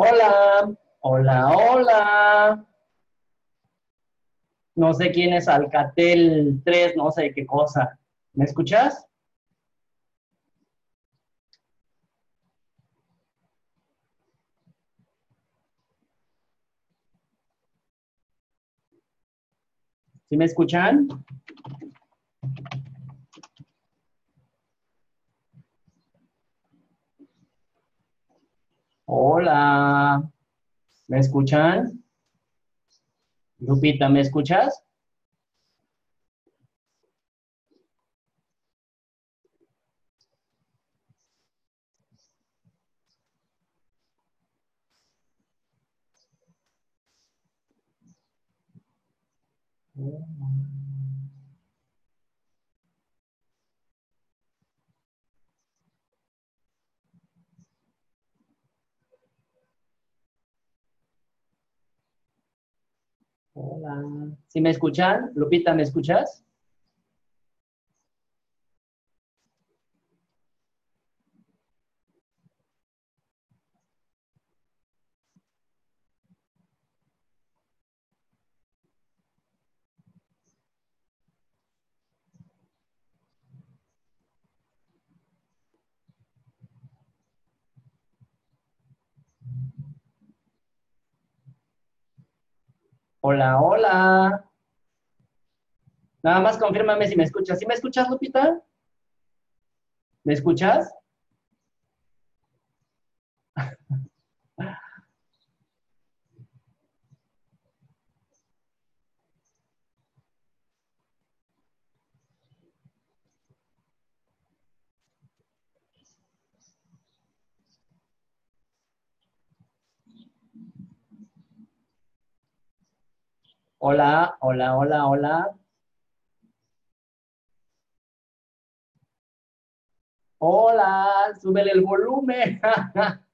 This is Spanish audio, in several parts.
Hola, hola, hola. No sé quién es Alcatel 3, no sé qué cosa. ¿Me escuchas? ¿Sí me escuchan? Hola, ¿me escuchan? Lupita, ¿me escuchas? Hola. ¿Sí me escuchan? Lupita, ¿me escuchas? Hola, hola. Nada más confírmame si me escuchas. ¿Sí me escuchas, Lupita? ¿Me escuchas? Hola, hola, hola, hola. Hola, súbele el volumen.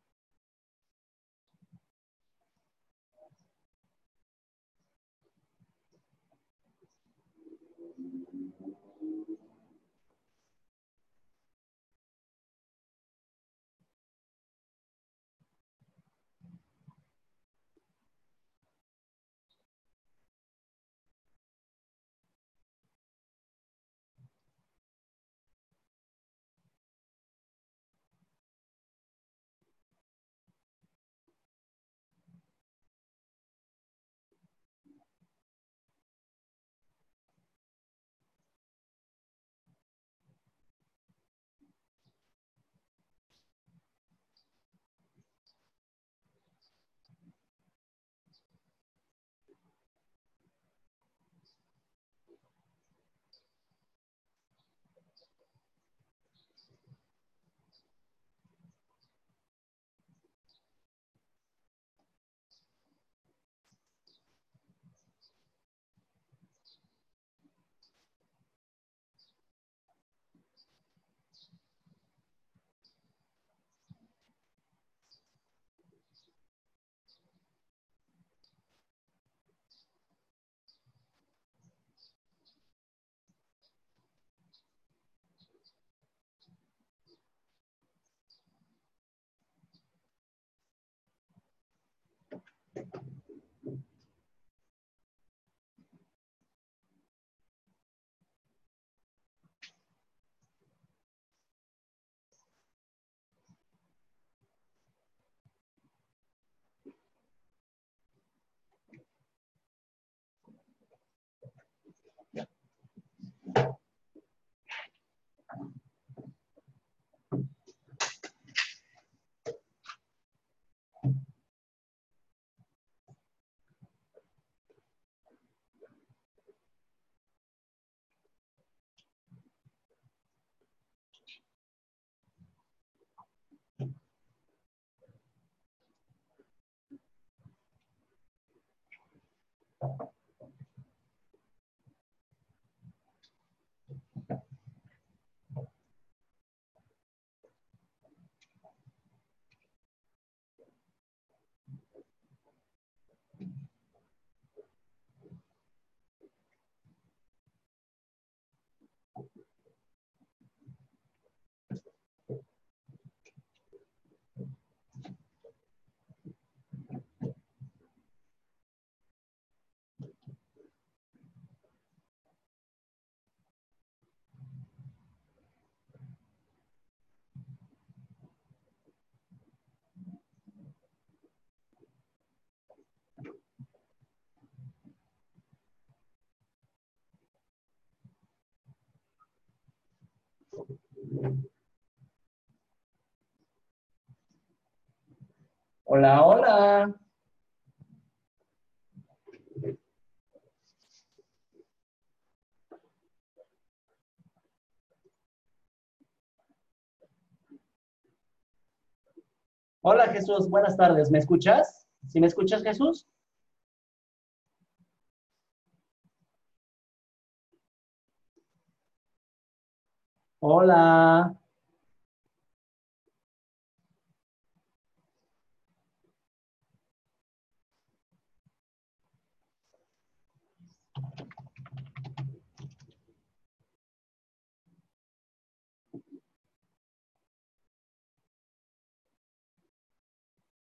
Hola, hola. Hola Jesús, buenas tardes. ¿Me escuchas? ¿Sí me escuchas Jesús? Hola.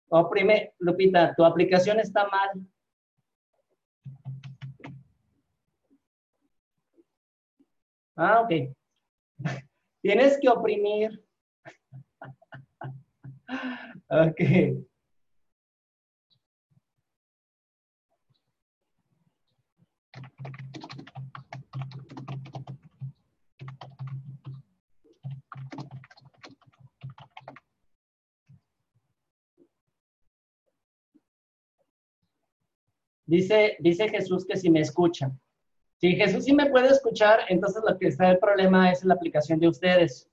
Oprime, Lupita, tu aplicación está mal. Ah, ok. Tienes que oprimir. ok. Dice, dice Jesús que si me escucha. Si Jesús sí me puede escuchar, entonces lo que está el problema es la aplicación de ustedes.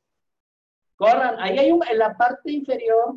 Corran, ahí hay un, en la parte inferior.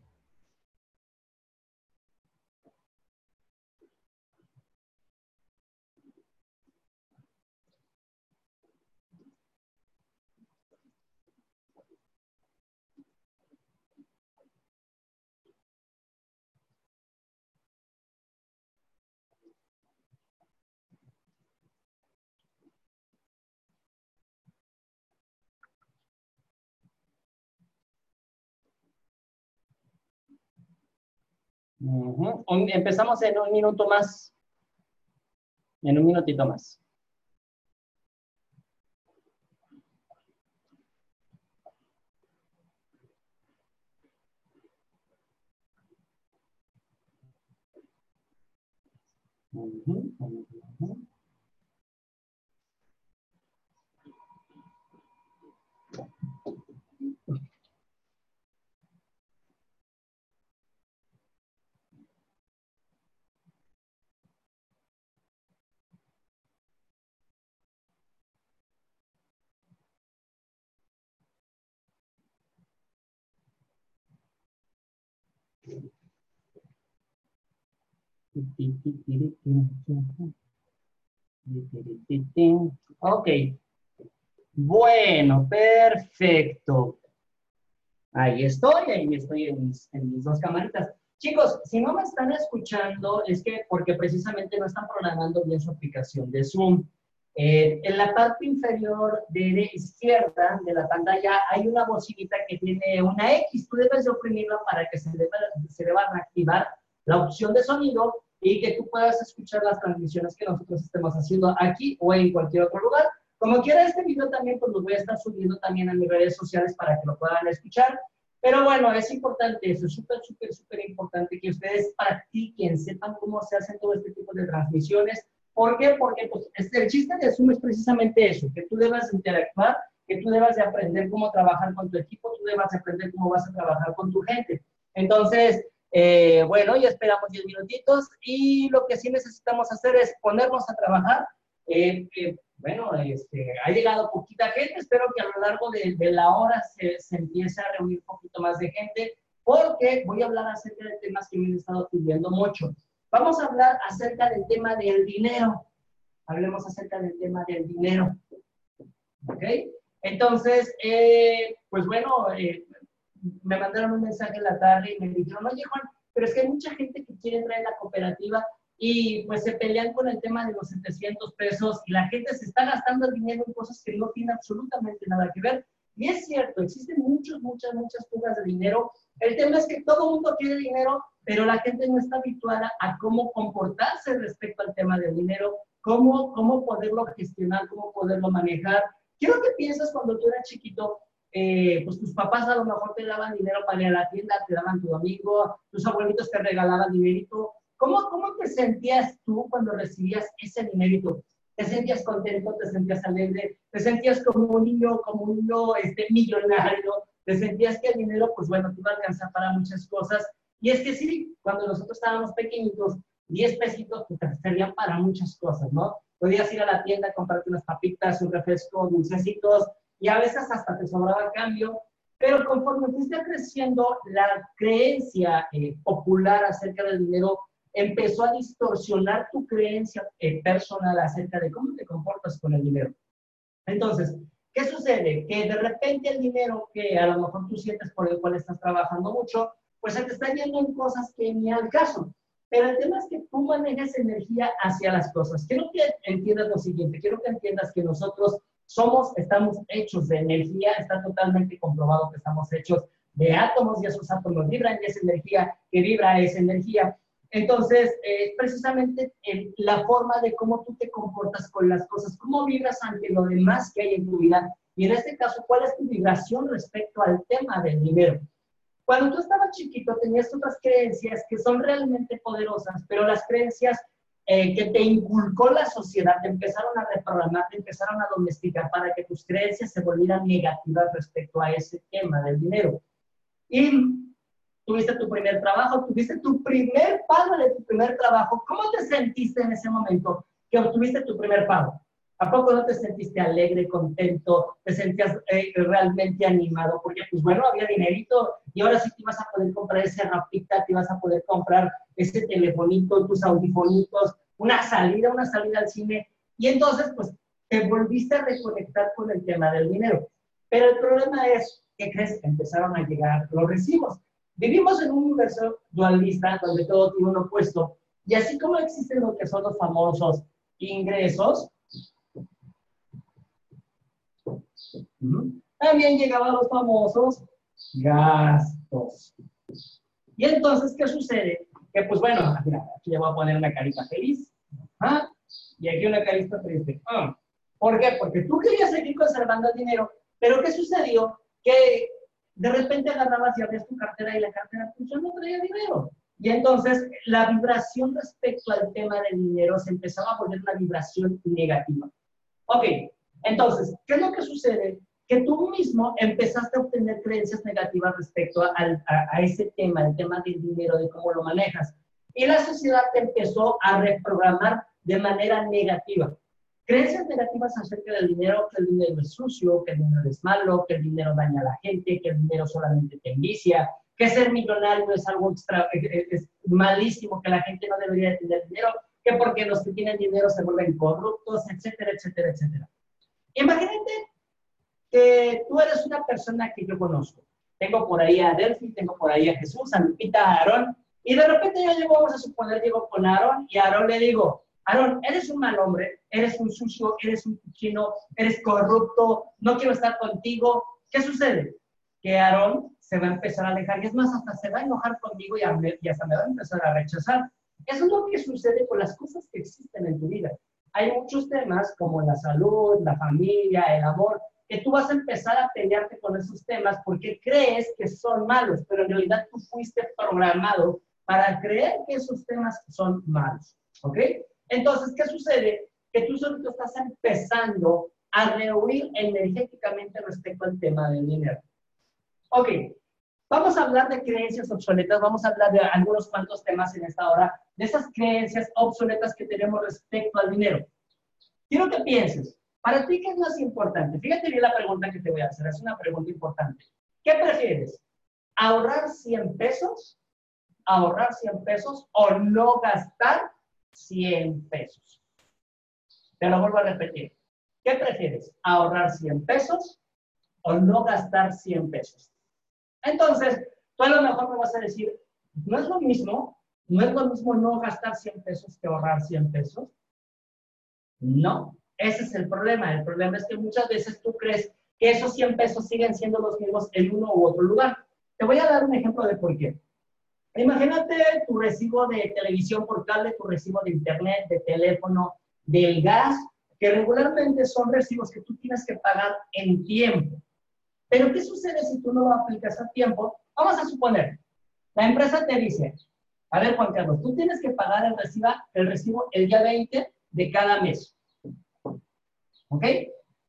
Un- Empezamos en un minuto más. En un minutito más. Ujú, ujú, ujú. Ok. Bueno, perfecto. Ahí estoy, ahí estoy en mis, dos camaritas. Chicos, si no me están escuchando, es que porque precisamente no están programando bien su aplicación de Zoom. Eh, en la parte inferior de izquierda de la pantalla hay una bocinita que tiene una X. Tú debes de oprimirla para que se deba, se deba reactivar la opción de sonido y que tú puedas escuchar las transmisiones que nosotros estemos haciendo aquí o en cualquier otro lugar. Como quiera este video también, pues lo voy a estar subiendo también a mis redes sociales para que lo puedan escuchar. Pero bueno, es importante eso, es súper, súper, súper importante que ustedes practiquen, sepan cómo se hacen todo este tipo de transmisiones. ¿Por qué? Porque pues, el chiste de Zoom es precisamente eso, que tú debas interactuar, que tú debas de aprender cómo trabajar con tu equipo, tú debas de aprender cómo vas a trabajar con tu gente. Entonces, eh, bueno, ya esperamos 10 minutitos y lo que sí necesitamos hacer es ponernos a trabajar. Eh, eh, bueno, este, ha llegado poquita gente, espero que a lo largo de, la hora se, se, empiece a reunir un poquito más de gente, porque voy a hablar acerca de temas que me han estado pidiendo mucho. Vamos a hablar acerca del tema del dinero. Hablemos acerca del tema del dinero. ¿Ok? Entonces, eh, pues bueno, eh, me mandaron un mensaje en la tarde y me dijeron, oye Juan, pero es que hay mucha gente que quiere entrar en la cooperativa y pues se pelean con el tema de los 700 pesos y la gente se está gastando el dinero en cosas que no tienen absolutamente nada que ver. Y es cierto, existen muchas, muchas, muchas fugas de dinero. El tema es que todo mundo quiere dinero, pero la gente no está habituada a cómo comportarse respecto al tema del dinero, cómo, cómo poderlo gestionar, cómo poderlo manejar. Quiero que pienses cuando tú eras chiquito, eh, pues tus papás a lo mejor te daban dinero para ir a la tienda, te daban tu amigo, tus abuelitos te regalaban dinerito, ¿Cómo, ¿Cómo te sentías tú cuando recibías ese dinerito? ¿Te sentías contento? ¿Te sentías alegre? ¿Te sentías como un niño, como un niño este, millonario? ¿Te sentías que el dinero, pues bueno, te iba a alcanzar para muchas cosas? Y es que sí, cuando nosotros estábamos pequeñitos, 10 pesitos pues, te servían para muchas cosas, ¿no? Podías ir a la tienda, comprarte unas papitas, un refresco, dulcecitos, y a veces hasta te sobraba cambio, pero conforme fuiste creciendo, la creencia eh, popular acerca del dinero empezó a distorsionar tu creencia eh, personal acerca de cómo te comportas con el dinero. Entonces, ¿qué sucede? Que de repente el dinero que a lo mejor tú sientes por el cual estás trabajando mucho, pues se te está yendo en cosas que ni al caso. Pero el tema es que tú manejas energía hacia las cosas. Quiero que entiendas lo siguiente, quiero que entiendas que nosotros somos, estamos hechos de energía, está totalmente comprobado que estamos hechos de átomos y esos átomos vibran y esa energía que vibra es energía. Entonces, eh, precisamente la forma de cómo tú te comportas con las cosas, cómo vibras ante lo demás que hay en tu vida. Y en este caso, ¿cuál es tu vibración respecto al tema del dinero? Cuando tú estabas chiquito, tenías otras creencias que son realmente poderosas, pero las creencias eh, que te inculcó la sociedad te empezaron a reprogramar, te empezaron a domesticar para que tus creencias se volvieran negativas respecto a ese tema del dinero. Y tuviste tu primer trabajo, tuviste tu primer pago de tu primer trabajo. ¿Cómo te sentiste en ese momento que obtuviste tu primer pago? ¿A poco no te sentiste alegre, contento, te sentías eh, realmente animado? Porque, pues bueno, había dinerito y ahora sí te ibas a poder comprar ese rapita, te ibas a poder comprar ese telefonito, tus audifonitos, una salida, una salida al cine. Y entonces, pues, te volviste a reconectar con el tema del dinero. Pero el problema es, ¿qué crees? Empezaron a llegar los recibos. Vivimos en un universo dualista donde todo tiene un opuesto. Y así como existen lo que son los famosos ingresos, también llegaban los famosos gastos. Y entonces, ¿qué sucede? Que pues bueno, aquí le voy a poner una carita feliz. ¿ah? Y aquí una carita triste. Ah, ¿Por qué? Porque tú querías seguir conservando el dinero, pero ¿qué sucedió? Que de repente agarrabas y abrías tu cartera y la cartera pues, no traía dinero. Y entonces la vibración respecto al tema del dinero se empezaba a poner una vibración negativa. Ok, entonces, ¿qué es lo que sucede? Que tú mismo empezaste a obtener creencias negativas respecto a, ese tema, el tema del dinero, de cómo lo manejas. Y la sociedad te empezó a reprogramar de manera negativa. Creencias negativas acerca del dinero, que el dinero es sucio, que el dinero es malo, que el dinero daña a la gente, que el dinero solamente te envicia, que ser millonario es algo extra, malísimo, que la gente no debería tener dinero, que porque los que tienen dinero se vuelven corruptos, etcétera, etcétera, etcétera. Imagínate que tú eres una persona que yo conozco. Tengo por ahí a Delphi, tengo por ahí a Jesús, a Lupita, a Aarón, y de repente yo llego, vamos a suponer, llego con Aarón, y a Aarón le digo, Aarón, eres un mal hombre, eres un sucio, eres un cochino, eres corrupto, no quiero estar contigo. ¿Qué sucede? Que Aarón se va a empezar a alejar y es más, hasta se va a enojar conmigo y, hasta me va a empezar a rechazar. Eso es lo que sucede con las cosas que existen en tu vida. Hay muchos temas como la salud, la familia, el amor, que tú vas a empezar a pelearte con esos temas porque crees que son malos, pero en realidad tú fuiste programado para creer que esos temas son malos. ¿Ok? Entonces, ¿qué sucede? Que tú solo estás empezando a rehuir energéticamente respecto al tema del dinero. Ok, vamos a hablar de creencias obsoletas, vamos a hablar de algunos cuantos temas en esta hora, esas creencias obsoletas que tenemos respecto al dinero. Quiero que pienses, para ti, ¿qué es más importante? Fíjate bien la pregunta que te voy a hacer, es una pregunta importante. ¿Qué prefieres? ¿Ahorrar 100 pesos? ¿Ahorrar 100 pesos o no gastar 100 pesos? Te lo vuelvo a repetir. ¿Qué prefieres? ¿Ahorrar 100 pesos o no gastar 100 pesos? Entonces, tú a lo mejor me vas a decir, no es lo mismo, no es lo mismo no gastar 100 pesos que ahorrar 100 pesos. No, ese es el problema. El problema es que muchas veces tú crees que esos 100 pesos siguen siendo los mismos en uno u otro lugar. Te voy a dar un ejemplo de por qué. Imagínate tu recibo de televisión por cable, tu recibo de internet, de teléfono, del gas, que regularmente son recibos que tú tienes que pagar en tiempo. Pero ¿qué sucede si tú no lo aplicas a tiempo? Vamos a suponer, la empresa te dice, a ver Juan Carlos, tú tienes que pagar el, recibo el día 20 de cada mes. ¿Ok?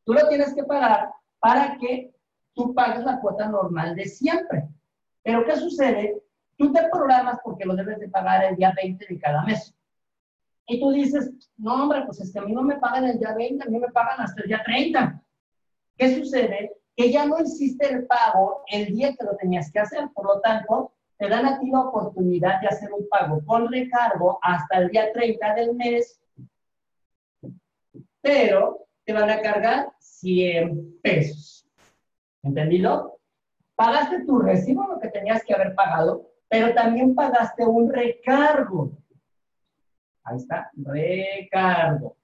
Tú lo tienes que pagar para que tú pagues la cuota normal de siempre. Pero ¿qué sucede? Tú te programas porque lo debes de pagar el día 20 de cada mes. Y tú dices, no, hombre, pues es que a mí no me pagan el día 20, a mí me pagan hasta el día 30. ¿Qué sucede? Que ya no hiciste el pago el día que lo tenías que hacer, por lo tanto, te dan a ti la oportunidad de hacer un pago con recargo hasta el día 30 del mes, pero te van a cargar 100 pesos. ¿Entendido? Pagaste tu recibo, lo que tenías que haber pagado, pero también pagaste un recargo. Ahí está, recargo.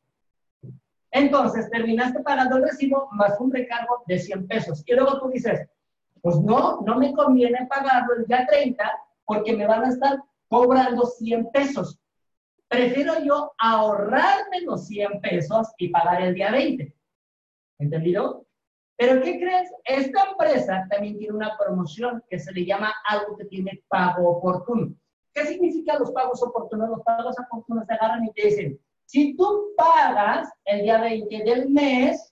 Entonces, terminaste pagando el recibo más un recargo de 100 pesos. Y luego tú dices, pues no, no me conviene pagarlo el día 30 porque me van a estar cobrando 100 pesos. Prefiero yo ahorrarme los 100 pesos y pagar el día 20. ¿Entendido? Pero ¿qué crees? Esta empresa también tiene una promoción que se le llama algo que tiene pago oportuno. ¿Qué significa los pagos oportunos? Los pagos oportunos te agarran y te dicen, si tú pagas el día 20 del mes,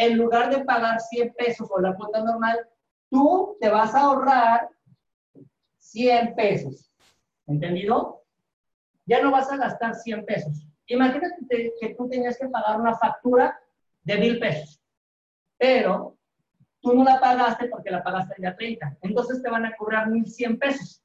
en lugar de pagar 100 pesos o la cuota normal, tú te vas a ahorrar 100 pesos. ¿Entendido? Ya no vas a gastar 100 pesos. Imagínate que tú tenías que pagar una factura de mil pesos, pero tú no la pagaste porque la pagaste el día 30. Entonces te van a cobrar 1,100 pesos.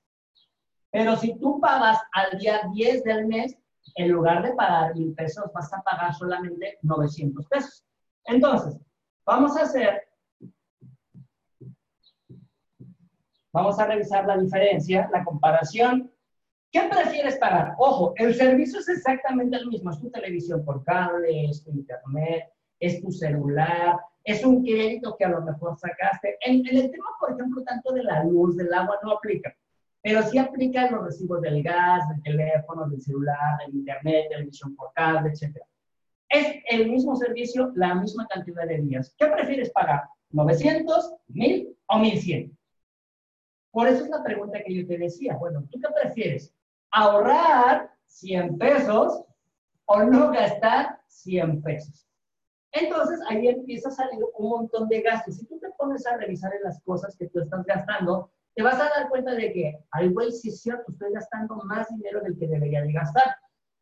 Pero si tú pagas al día 10 del mes, en lugar de pagar mil pesos, vas a pagar solamente 900 pesos. Entonces, vamos a hacer, vamos a revisar la diferencia, la comparación. ¿Qué prefieres pagar? Ojo, el servicio es exactamente el mismo. Es tu televisión por cable, es tu internet, es tu celular, es un crédito que a lo mejor sacaste. En, en el tema, por ejemplo, tanto de la luz, del agua, no aplica pero sí aplica los recibos del gas, del teléfono, del celular, del internet, televisión por cable, etc. Es el mismo servicio, la misma cantidad de días. ¿Qué prefieres pagar? ¿900, 1000 o 1100? Por eso es la pregunta que yo te decía. Bueno, ¿tú qué prefieres? ¿Ahorrar 100 pesos o no gastar 100 pesos? Entonces ahí empieza a salir un montón de gastos. Si tú te pones a revisar en las cosas que tú estás gastando, te vas a dar cuenta de que, ay, güey, sí es cierto, estoy gastando más dinero del que debería de gastar.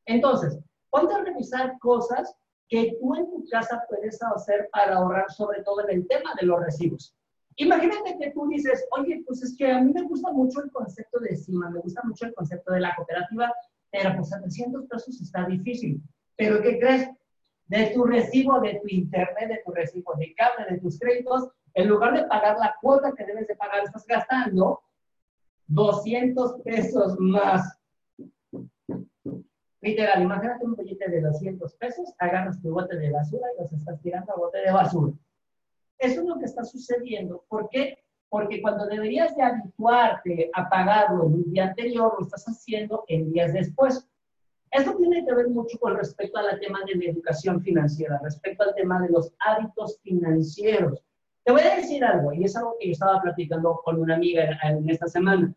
Entonces, ponte a revisar cosas que tú en tu casa puedes hacer para ahorrar, sobre todo en el tema de los recibos. Imagínate que tú dices, oye, pues es que a mí me gusta mucho el concepto de CIMA, me gusta mucho el concepto de la cooperativa, pero pues a 300 pesos está difícil. Pero ¿qué crees? De tu recibo, de tu internet, de tu recibo de cable, de tus créditos, en lugar de pagar la cuota que debes de pagar, estás gastando 200 pesos más. Literal, imagínate un billete de 200 pesos, agarras tu bote de basura y los estás tirando a bote de basura. Eso es lo que está sucediendo. ¿Por qué? Porque cuando deberías de habituarte a pagarlo el día anterior, lo estás haciendo en días después. Esto tiene que ver mucho con respecto al tema de la educación financiera, respecto al tema de los hábitos financieros. Te voy a decir algo, y es algo que yo estaba platicando con una amiga en esta semana.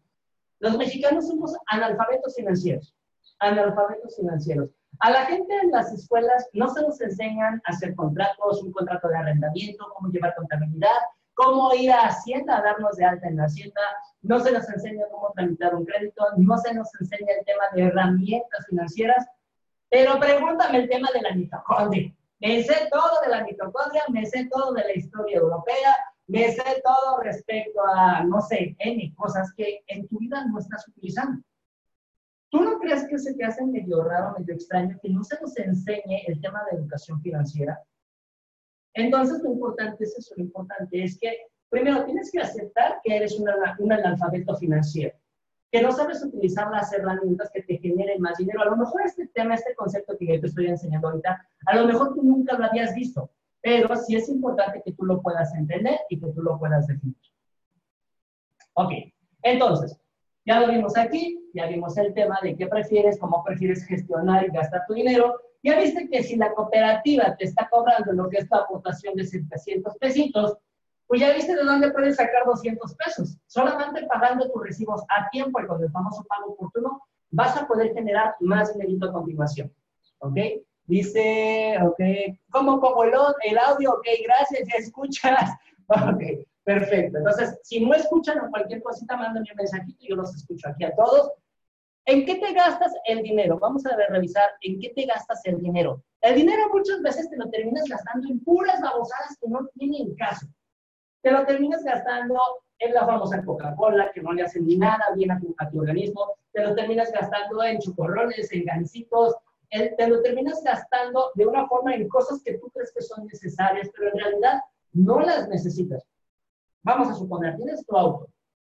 Los mexicanos somos analfabetos financieros, analfabetos financieros. A la gente en las escuelas no se nos enseñan a hacer contratos, un contrato de arrendamiento, cómo llevar contabilidad, cómo ir a Hacienda a darnos de alta en la Hacienda, no se nos enseña cómo tramitar un crédito, no se nos enseña el tema de herramientas financieras, pero pregúntame el tema de la mitocondria. Me sé todo de la mitocondria, me sé todo de la historia europea, me sé todo respecto a, no sé, N cosas que en tu vida no estás utilizando. ¿Tú no crees que se te hace medio raro, medio extraño que no se nos enseñe el tema de educación financiera? Entonces, lo importante es eso, lo importante es que, primero, tienes que aceptar que eres un analfabeto financiero, que no sabes utilizar las herramientas que te generen más dinero. A lo mejor este tema, este concepto que yo te estoy enseñando ahorita, a lo mejor tú nunca lo habías visto, pero sí es importante que tú lo puedas entender y que tú lo puedas definir. Ok, entonces, ya lo vimos aquí, ya vimos el tema de qué prefieres, cómo prefieres gestionar y gastar tu dinero. Ya viste que si la cooperativa te está cobrando lo que es la aportación de 700 pesitos, pues ya viste de dónde puedes sacar 200 pesos. Solamente pagando tus recibos a tiempo y con el famoso pago oportuno, vas a poder generar más dinero a continuación. ¿Ok? Dice, ok, ¿cómo pongo el, el audio? Ok, gracias, ya escuchas. Ok, perfecto. Entonces, si no escuchan o cualquier cosita, mándenme un mensajito yo los escucho aquí a todos. ¿En qué te gastas el dinero? Vamos a revisar en qué te gastas el dinero. El dinero muchas veces te lo terminas gastando en puras babosadas que no tienen caso. Te lo terminas gastando en la famosa Coca-Cola, que no le hacen ni nada bien a tu, a tu, organismo. Te lo terminas gastando en chocorrones, en gansitos. te lo terminas gastando de una forma en cosas que tú crees que son necesarias, pero en realidad no las necesitas. Vamos a suponer, tienes tu auto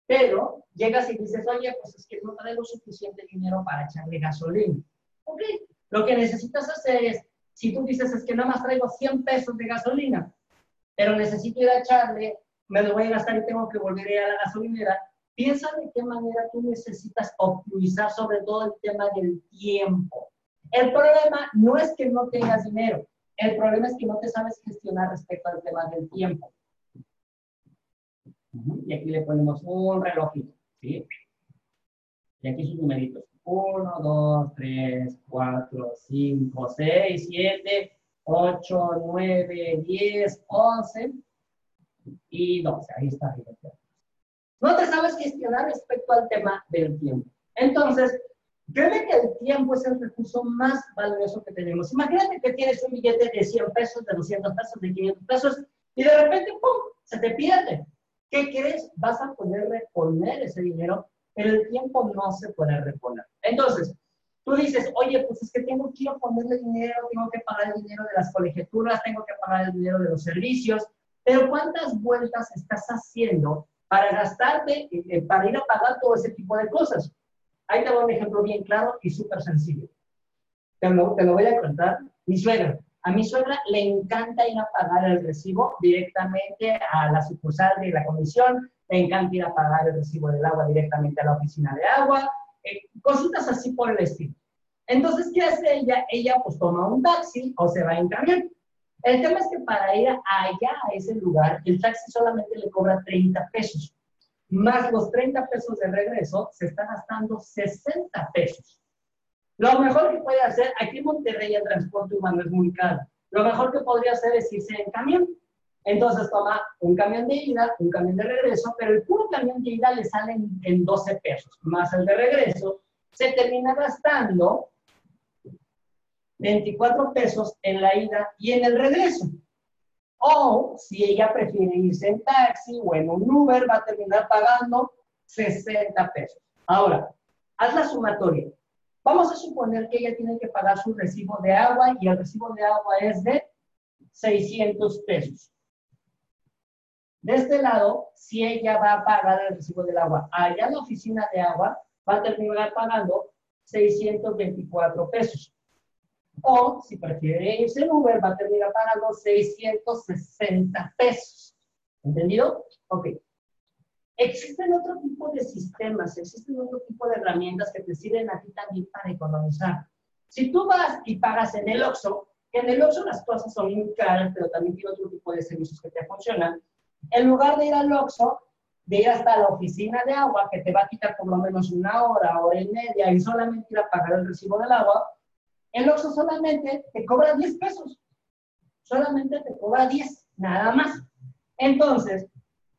pero llegas y dices, oye, pues es que no traigo suficiente dinero para echarle gasolina. Ok, lo que necesitas hacer es, si tú dices, es que nada más traigo 100 pesos de gasolina, pero necesito ir a echarle, me lo voy a gastar y tengo que volver a ir a la gasolinera, piensa de qué manera tú necesitas optimizar sobre todo el tema del tiempo. El problema no es que no tengas dinero, el problema es que no te sabes gestionar respecto al tema del tiempo. Y aquí le ponemos un relojito, ¿sí? Y aquí sus numeritos. 1, 2, 3, 4, 5, 6, 7, 8, 9, 10, 11 y 12. Ahí está. No te sabes gestionar respecto al tema del tiempo. Entonces, créeme que el tiempo es el recurso más valioso que tenemos. Imagínate que tienes un billete de 100 pesos, de 200 pesos, de 500 pesos, y de repente, ¡pum!, se te pierde. ¿Qué crees? Vas a poder reponer ese dinero, pero el tiempo no se puede reponer. Entonces, tú dices, oye, pues es que tengo que ponerle dinero, tengo que pagar el dinero de las colegiaturas, tengo que pagar el dinero de los servicios, pero ¿cuántas vueltas estás haciendo para gastarte, eh, eh, para ir a pagar todo ese tipo de cosas? Ahí te un ejemplo bien claro y súper sencillo. Te lo, te lo voy a contar. Mi suegra, a mi suegra le encanta ir a pagar el recibo directamente a la sucursal de la comisión, le encanta ir a pagar el recibo del agua directamente a la oficina de agua, eh, cositas así por el estilo. Entonces, ¿qué hace ella? Ella pues toma un taxi o se va en camión. El tema es que para ir allá a ese lugar, el taxi solamente le cobra 30 pesos. Más los 30 pesos de regreso, se está gastando 60 pesos. Lo mejor que puede hacer, aquí en Monterrey el transporte humano es muy caro. Lo mejor que podría hacer es irse en camión. Entonces toma un camión de ida, un camión de regreso, pero el puro camión de ida le sale en, 12 pesos, más el de regreso, se termina gastando 24 pesos en la ida y en el regreso. O si ella prefiere irse en taxi o en un Uber, va a terminar pagando 60 pesos. Ahora, haz la sumatoria. Vamos a suponer que ella tiene que pagar su recibo de agua y el recibo de agua es de 600 pesos. De este lado, si ella va a pagar el recibo del agua allá en la oficina de agua, va a terminar pagando 624 pesos. O si prefiere irse en Uber, va a terminar pagando 660 pesos. ¿Entendido? Ok. Existen otro tipo de sistemas, existen otro tipo de herramientas que te sirven a ti también para economizar. Si tú vas y pagas en el que en el Oxxo las cosas son muy caras, pero también tiene otro tipo de servicios que te funcionan, en lugar de ir al Oxxo, de ir hasta la oficina de agua, que te va a quitar por lo menos una hora, hora y media, y solamente ir a pagar el recibo del agua, el Oxxo solamente te cobra 10 pesos. Solamente te cobra 10, nada más. Entonces,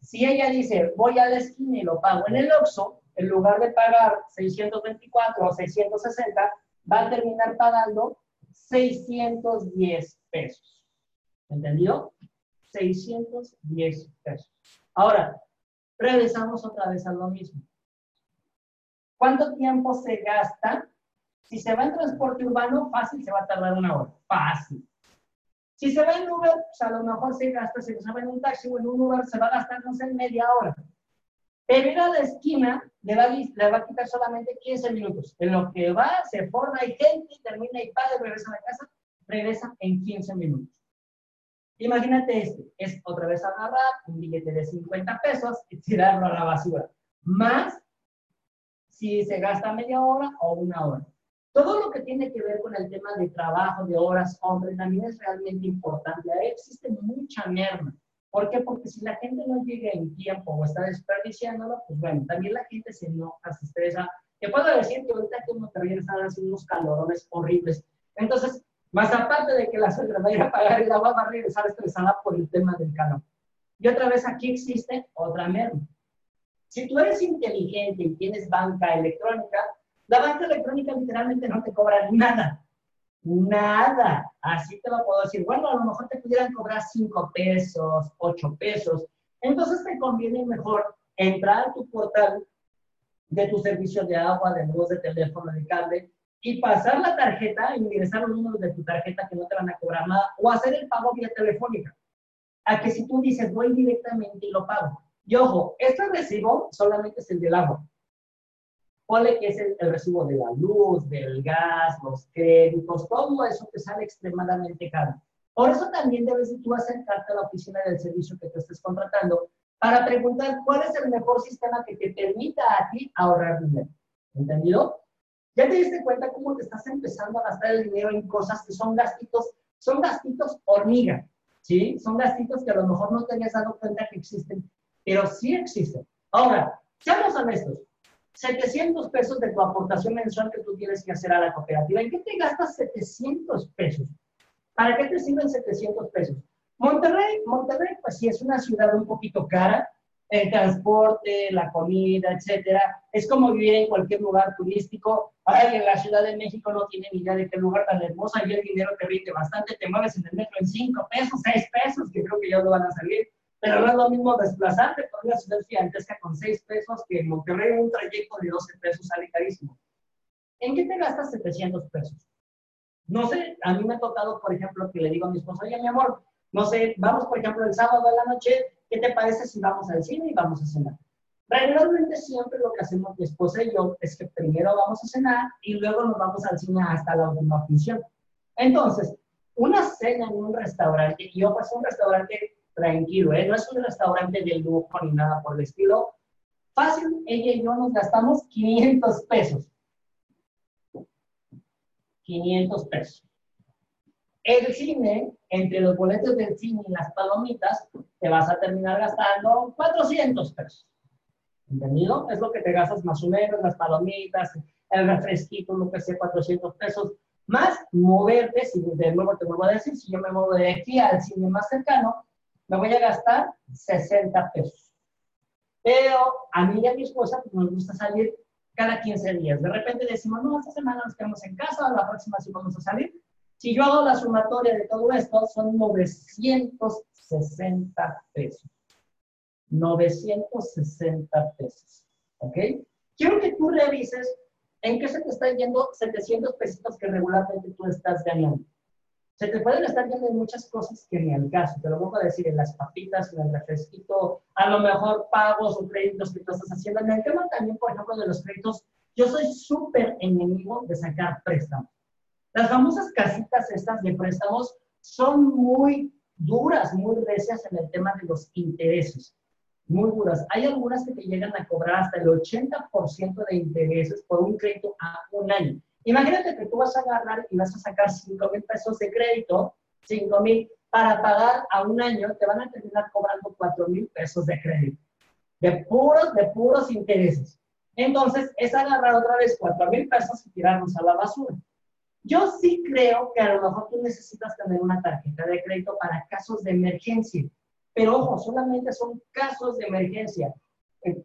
si ella dice, voy a la esquina y lo pago en el Oxxo, en lugar de pagar 624 o 660, va a terminar pagando 610 pesos. ¿Entendido? 610 pesos. Ahora, regresamos otra vez a lo mismo. ¿Cuánto tiempo se gasta? Si se va en transporte urbano, fácil, se va a tardar una hora. Fácil. Si se va en Uber, pues a lo mejor se gasta, si se va en un taxi o en un Uber, se va a gastar, no sé, media hora. Pero ir a la esquina le va, le va a quitar solamente 15 minutos. En lo que va, se forma, hay gente, termina y paga, regresa a la casa, regresa en 15 minutos. Imagínate este, es otra vez agarrar un billete de 50 pesos y tirarlo a la basura. Más si se gasta media hora o una hora. Todo lo que tiene que ver con el tema de trabajo, de horas, hombre, también es realmente importante. Ahí existe mucha merma. ¿Por qué? Porque si la gente no llega en tiempo o está desperdiciándolo, pues bueno, también la gente se enoja, se estresa. Te puedo decir que ahorita que también están haciendo unos calorones horribles. Entonces, más aparte de que la suegra va a ir a pagar el agua, va a regresar estresada por el tema del calor. Y otra vez aquí existe otra merma. Si tú eres inteligente y tienes banca electrónica, la banca electrónica literalmente no te cobra nada. Nada. Así te lo puedo decir. Bueno, a lo mejor te pudieran cobrar 5 pesos, 8 pesos. Entonces te conviene mejor entrar a tu portal de tu servicio de agua, de luz, de teléfono, de cable y pasar la tarjeta, ingresar los números de tu tarjeta que no te van a cobrar nada o hacer el pago vía telefónica. A que si tú dices voy directamente y lo pago. Y ojo, este recibo solamente es el del agua. Ponle que es el, recibo de la luz, del gas, los créditos, todo eso te sale extremadamente caro. Por eso también debes de tú acercarte a la oficina del servicio que te estés contratando para preguntar cuál es el mejor sistema que te permita a ti ahorrar dinero. ¿Entendido? Ya te diste cuenta cómo te estás empezando a gastar el dinero en cosas que son gastitos, son gastitos hormiga, ¿sí? Son gastitos que a lo mejor no te habías dado cuenta que existen, pero sí existen. Ahora, seamos honestos, 700 pesos de tu aportación mensual que tú tienes que hacer a la cooperativa. ¿En qué te gastas 700 pesos? ¿Para qué te sirven 700 pesos? Monterrey, Monterrey, pues sí es una ciudad un poquito cara, el transporte, la comida, etcétera. Es como vivir en cualquier lugar turístico. Ay, en la Ciudad de México no tienen ni idea de qué lugar tan hermoso. Ahí el dinero te rinde bastante. Te mueves en el metro en 5 pesos, 6 pesos, que creo que ya no van a salir. Pero no es lo mismo desplazarte por una ciudad gigantesca con 6 pesos que en Monterrey un trayecto de 12 pesos sale carísimo. ¿En qué te gastas 700 pesos? No sé, a mí me ha tocado, por ejemplo, que le digo a mi esposo, oye, mi amor, no sé, vamos, por ejemplo, el sábado de la noche, ¿qué te parece si vamos al cine y vamos a cenar? Regularmente siempre lo que hacemos mi esposa y yo es que primero vamos a cenar y luego nos vamos al cine hasta la última función. Entonces, una cena en un restaurante, y yo pues un restaurante tranquilo, ¿eh? no es un restaurante de lujo ni nada por el estilo. Fácil, ella y yo nos gastamos 500 pesos. 500 pesos. El cine, entre los boletos del cine y las palomitas, te vas a terminar gastando 400 pesos. ¿Entendido? Es lo que te gastas más o menos, las palomitas, el refresquito, lo que sea, 400 pesos. Más moverte, si de nuevo te vuelvo a decir, si yo me muevo de aquí al cine más cercano, me voy a gastar 60 pesos. Pero a mí y a mi esposa pues, nos gusta salir cada 15 días. De repente decimos, no, esta semana nos quedamos en casa, la próxima sí vamos a salir. Si yo hago la sumatoria de todo esto, son 960 pesos. 960 pesos. ¿Ok? Quiero que tú revises en qué se te están yendo 700 pesitos que regularmente tú estás ganando. Se te pueden estar en muchas cosas que ni al caso, te lo voy a decir, en las papitas, en el refresquito, a lo mejor pagos o créditos que tú estás haciendo. En el tema también, por ejemplo, de los créditos, yo soy súper enemigo de sacar préstamos. Las famosas casitas estas de préstamos son muy duras, muy recias en el tema de los intereses. Muy duras. Hay algunas que te llegan a cobrar hasta el 80% de intereses por un crédito a un año. Imagínate que tú vas a agarrar y vas a sacar 5 mil pesos de crédito, 5 mil, para pagar a un año, te van a terminar cobrando 4 mil pesos de crédito. De puros, de puros intereses. Entonces, es agarrar otra vez 4 mil pesos y tirarlos a la basura. Yo sí creo que a lo mejor tú necesitas tener una tarjeta de crédito para casos de emergencia. Pero ojo, solamente son casos de emergencia.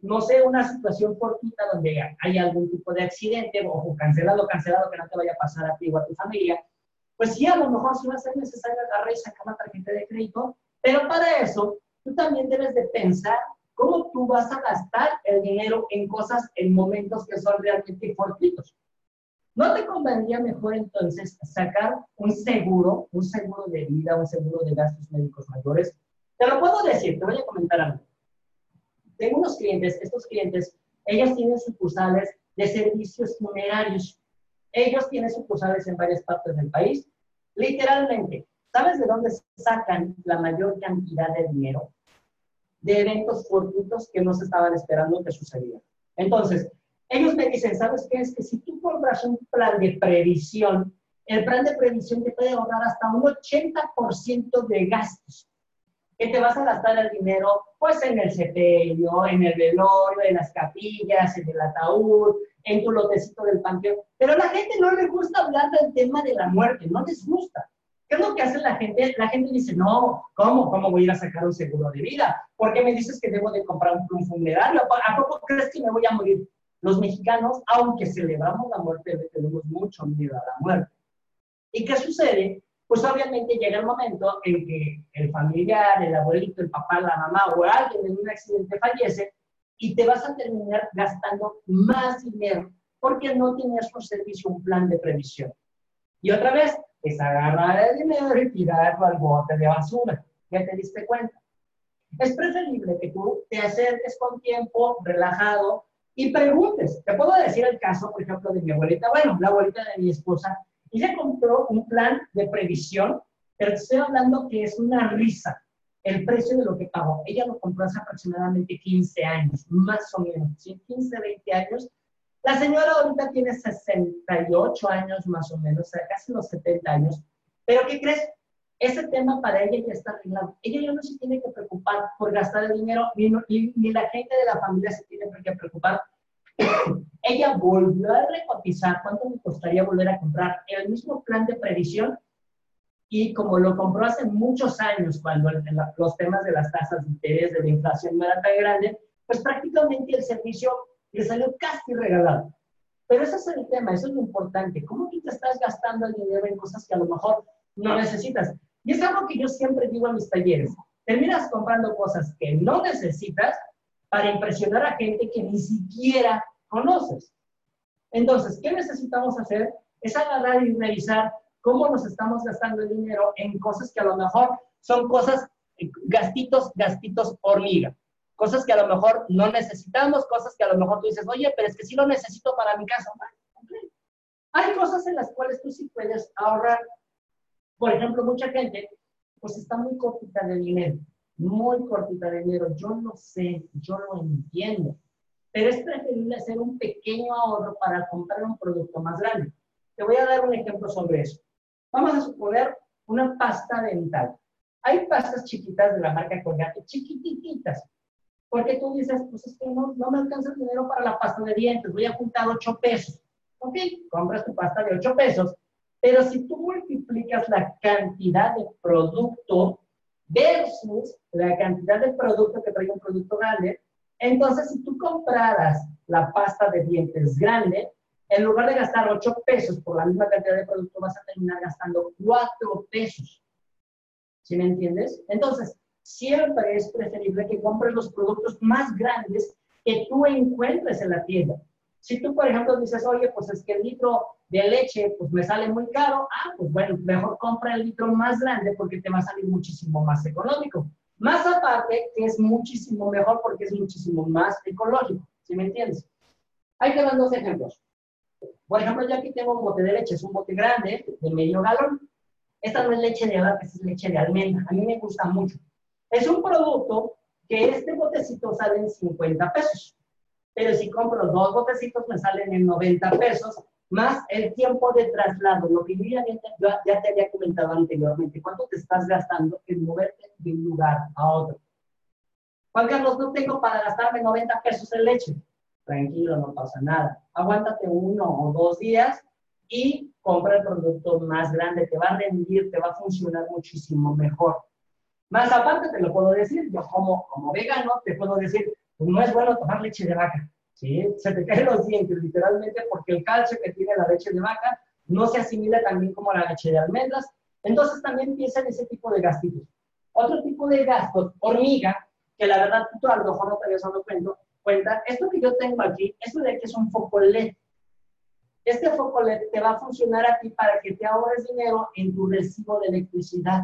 No sé, una situación fortuita donde hay algún tipo de accidente, ojo, cancelado, cancelado, que no te vaya a pasar a ti o a tu familia, pues sí, a lo mejor sí va a ser necesario agarrar y sacar la tarjeta de crédito, pero para eso tú también debes de pensar cómo tú vas a gastar el dinero en cosas, en momentos que son realmente fortuitos. ¿No te convendría mejor entonces sacar un seguro, un seguro de vida, un seguro de gastos médicos mayores? Te lo puedo decir, te voy a comentar algo. Tengo unos clientes, estos clientes, ellos tienen sucursales de servicios funerarios. Ellos tienen sucursales en varias partes del país. Literalmente, ¿sabes de dónde sacan la mayor cantidad de dinero? De eventos fortuitos que no se estaban esperando que sucedieran. Entonces, ellos me dicen, ¿sabes qué? Es que si tú compras un plan de previsión, el plan de previsión te puede ahorrar hasta un 80% de gastos que te vas a gastar el dinero pues en el sepelio, en el velorio, en las capillas, en el ataúd, en tu lotecito del panteón. Pero a la gente no le gusta hablar del tema de la muerte, no les gusta. ¿Qué es lo que hace la gente? La gente dice, no, ¿cómo? ¿Cómo voy a ir a sacar un seguro de vida? ¿Por qué me dices que debo de comprar un, funerario? ¿A poco crees que me voy a morir? Los mexicanos, aunque celebramos la muerte, tenemos mucho miedo a la muerte. ¿Y qué sucede? Pues obviamente llega el momento en que el familiar, el abuelito, el papá, la mamá o alguien en un accidente fallece y te vas a terminar gastando más dinero porque no tienes por servicio un plan de previsión. Y otra vez, es agarrar el dinero y tirarlo al bote de basura. ¿Ya te diste cuenta? Es preferible que tú te acerques con tiempo, relajado, y preguntes. Te puedo decir el caso, por ejemplo, de mi abuelita. Bueno, la abuelita de mi esposa ella compró un plan de previsión, pero estoy hablando que es una risa el precio de lo que pagó. Ella lo compró hace aproximadamente 15 años, más o menos, 15, 20 años. La señora ahorita tiene 68 años más o menos, o sea, casi los 70 años. Pero ¿qué crees? Ese tema para ella ya está arreglado. Ella ya no se tiene que preocupar por gastar el dinero, ni, ni la gente de la familia se tiene que preocupar ella volvió a recotizar cuánto me costaría volver a comprar el mismo plan de previsión y como lo compró hace muchos años, cuando los temas de las tasas de interés, de la inflación no eran tan grandes, pues prácticamente el servicio le salió casi regalado. Pero ese es el tema, eso es lo importante. ¿Cómo tú te estás gastando el dinero en cosas que a lo mejor no necesitas? Y es algo que yo siempre digo a mis talleres. Terminas comprando cosas que no necesitas para impresionar a gente que ni siquiera conoces. Entonces, ¿qué necesitamos hacer? Es agarrar y revisar cómo nos estamos gastando el dinero en cosas que a lo mejor son cosas, eh, gastitos, gastitos hormiga. Cosas que a lo mejor no necesitamos, cosas que a lo mejor tú dices, oye, pero es que sí lo necesito para mi casa. Hay cosas en las cuales tú sí puedes ahorrar. Por ejemplo, mucha gente, pues está muy cortita de dinero, muy cortita de dinero. Yo no sé, yo lo entiendo pero es preferible hacer un pequeño ahorro para comprar un producto más grande. Te voy a dar un ejemplo sobre eso. Vamos a suponer una pasta dental. Hay pastas chiquitas de la marca Colgate, chiquititas, porque tú dices, pues es que no, me alcanza el dinero para la pasta de dientes, voy a juntar 8 pesos. Ok, compras tu pasta de 8 pesos, pero si tú multiplicas la cantidad de producto versus la cantidad de producto que trae un producto grande, entonces, si tú compraras la pasta de dientes grande, en lugar de gastar 8 pesos por la misma cantidad de producto, vas a terminar gastando 4 pesos. ¿Sí me entiendes? Entonces, siempre es preferible que compres los productos más grandes que tú encuentres en la tienda. Si tú, por ejemplo, dices, oye, pues es que el litro de leche pues me sale muy caro, ah, pues bueno, mejor compra el litro más grande porque te va a salir muchísimo más económico. Más aparte, que es muchísimo mejor porque es muchísimo más ecológico, ¿sí me entiendes? Hay que dar dos ejemplos. Por ejemplo, yo aquí tengo un bote de leche, es un bote grande, de medio galón. Esta no es leche de vaca, es leche de almendra. A mí me gusta mucho. Es un producto que este botecito sale en 50 pesos. Pero si compro dos botecitos me salen en 90 pesos más el tiempo de traslado, lo que yo ya, te había comentado anteriormente, cuánto te estás gastando en moverte de un lugar a otro. Juan Carlos, no tengo para gastarme 90 pesos en leche. Tranquilo, no pasa nada. Aguántate uno o dos días y compra el producto más grande, te va a rendir, te va a funcionar muchísimo mejor. Más aparte, te lo puedo decir, yo como, como vegano, te puedo decir, pues no es bueno tomar leche de vaca. ¿Sí? Se te caen los dientes, literalmente, porque el calcio que tiene la leche de vaca no se asimila tan bien como la leche de almendras. Entonces también piensa en ese tipo de gastitos. Otro tipo de gastos, hormiga, que la verdad tú a lo mejor no te habías dado cuenta, esto que yo tengo aquí, esto de aquí es un foco LED. Este foco LED te va a funcionar a ti para que te ahorres dinero en tu recibo de electricidad.